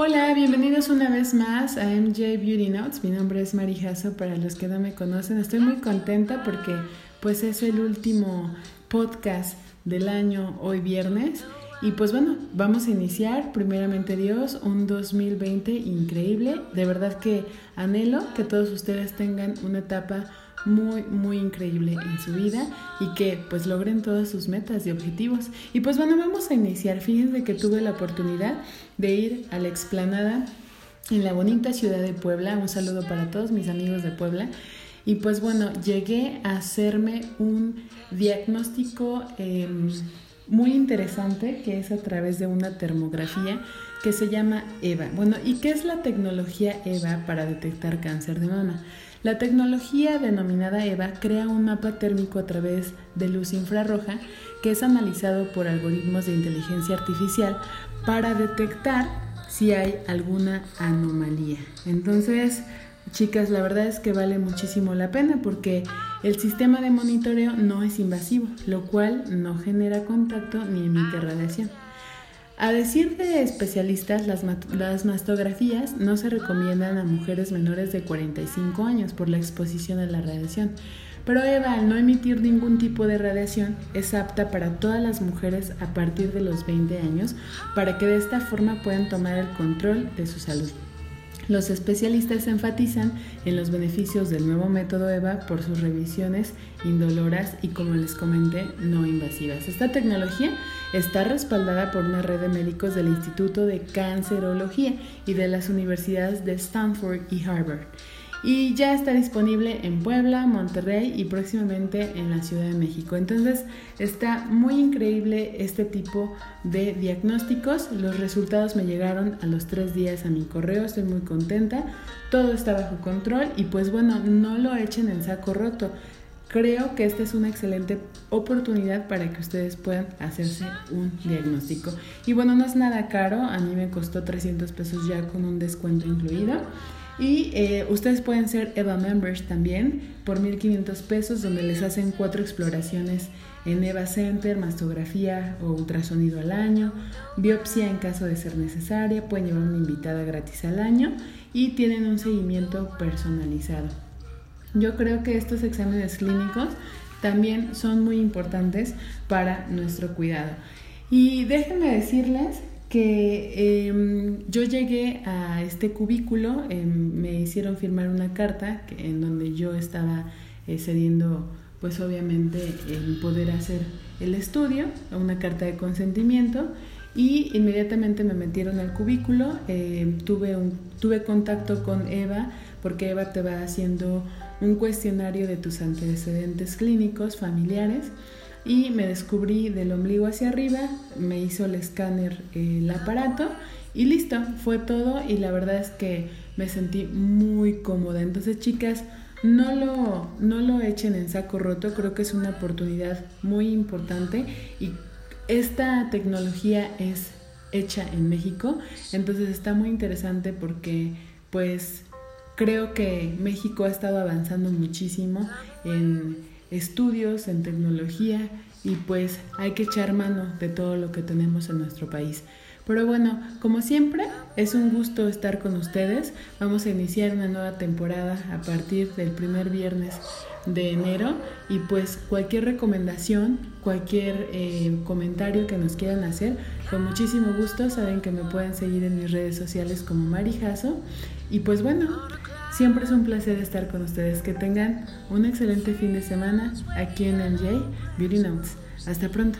Hola, bienvenidos una vez más a MJ Beauty Notes. Mi nombre es Marijazo, para los que no me conocen. Estoy muy contenta porque pues es el último podcast del año hoy viernes. Y pues bueno, vamos a iniciar, primeramente Dios, un 2020 increíble. De verdad que anhelo que todos ustedes tengan una etapa muy, muy increíble en su vida y que pues logren todas sus metas y objetivos. Y pues bueno, vamos a iniciar. Fíjense que tuve la oportunidad de ir a la explanada en la bonita ciudad de Puebla. Un saludo para todos mis amigos de Puebla. Y pues bueno, llegué a hacerme un diagnóstico em, muy interesante que es a través de una termografía que se llama EVA. Bueno, ¿y qué es la tecnología EVA para detectar cáncer de mama? La tecnología denominada EVA crea un mapa térmico a través de luz infrarroja que es analizado por algoritmos de inteligencia artificial para detectar si hay alguna anomalía. Entonces, chicas, la verdad es que vale muchísimo la pena porque el sistema de monitoreo no es invasivo, lo cual no genera contacto ni emite radiación. A decir de especialistas, las, mastografías no se recomiendan a mujeres menores de 45 años por la exposición a la radiación, pero Eva, al no emitir ningún tipo de radiación, es apta para todas las mujeres a partir de los 20 años para que de esta forma puedan tomar el control de su salud. Los especialistas enfatizan en los beneficios del nuevo método EVA por sus revisiones indoloras y, como les comenté, no invasivas. Esta tecnología está respaldada por una red de médicos del Instituto de Cancerología y de las universidades de Stanford y Harvard y ya está disponible en Puebla, Monterrey y próximamente en la Ciudad de México. Entonces está muy increíble este tipo de diagnósticos. Los resultados me llegaron a los tres días a mi correo, estoy muy contenta. Todo está bajo control y pues bueno, no lo echen en saco roto. Creo que esta es una excelente oportunidad para que ustedes puedan hacerse un diagnóstico. Y bueno, no es nada caro, a mí me costó 300 pesos ya con un descuento incluido. Y eh, ustedes pueden ser EVA members también por 1.500 pesos, donde les hacen cuatro exploraciones en EVA Center, mastografía o ultrasonido al año, biopsia en caso de ser necesaria, pueden llevar una invitada gratis al año y tienen un seguimiento personalizado. Yo creo que estos exámenes clínicos también son muy importantes para nuestro cuidado. Y déjenme decirles que em, yo llegué a este cubículo, em, me hicieron firmar una carta en donde yo estaba eh, cediendo, pues obviamente, el poder hacer el estudio, una carta de consentimiento, y inmediatamente me metieron al cubículo, em, tuve, un, tuve contacto con Eva, porque Eva te va haciendo un cuestionario de tus antecedentes clínicos, familiares, y me descubrí del ombligo hacia arriba, me hizo el escáner el aparato y listo, fue todo y la verdad es que me sentí muy cómoda. Entonces chicas, no lo, no lo echen en saco roto, creo que es una oportunidad muy importante y esta tecnología es hecha en México, entonces está muy interesante porque pues creo que México ha estado avanzando muchísimo en estudios, en tecnología y pues hay que echar mano de todo lo que tenemos en nuestro país. Pero bueno, como siempre, es un gusto estar con ustedes. Vamos a iniciar una nueva temporada a partir del primer viernes de enero y pues cualquier recomendación, cualquier eh, comentario que nos quieran hacer, con muchísimo gusto saben que me pueden seguir en mis redes sociales como Marijazo. Y pues bueno, Siempre es un placer estar con ustedes. Que tengan un excelente fin de semana aquí en MJ Beauty Notes. Hasta pronto.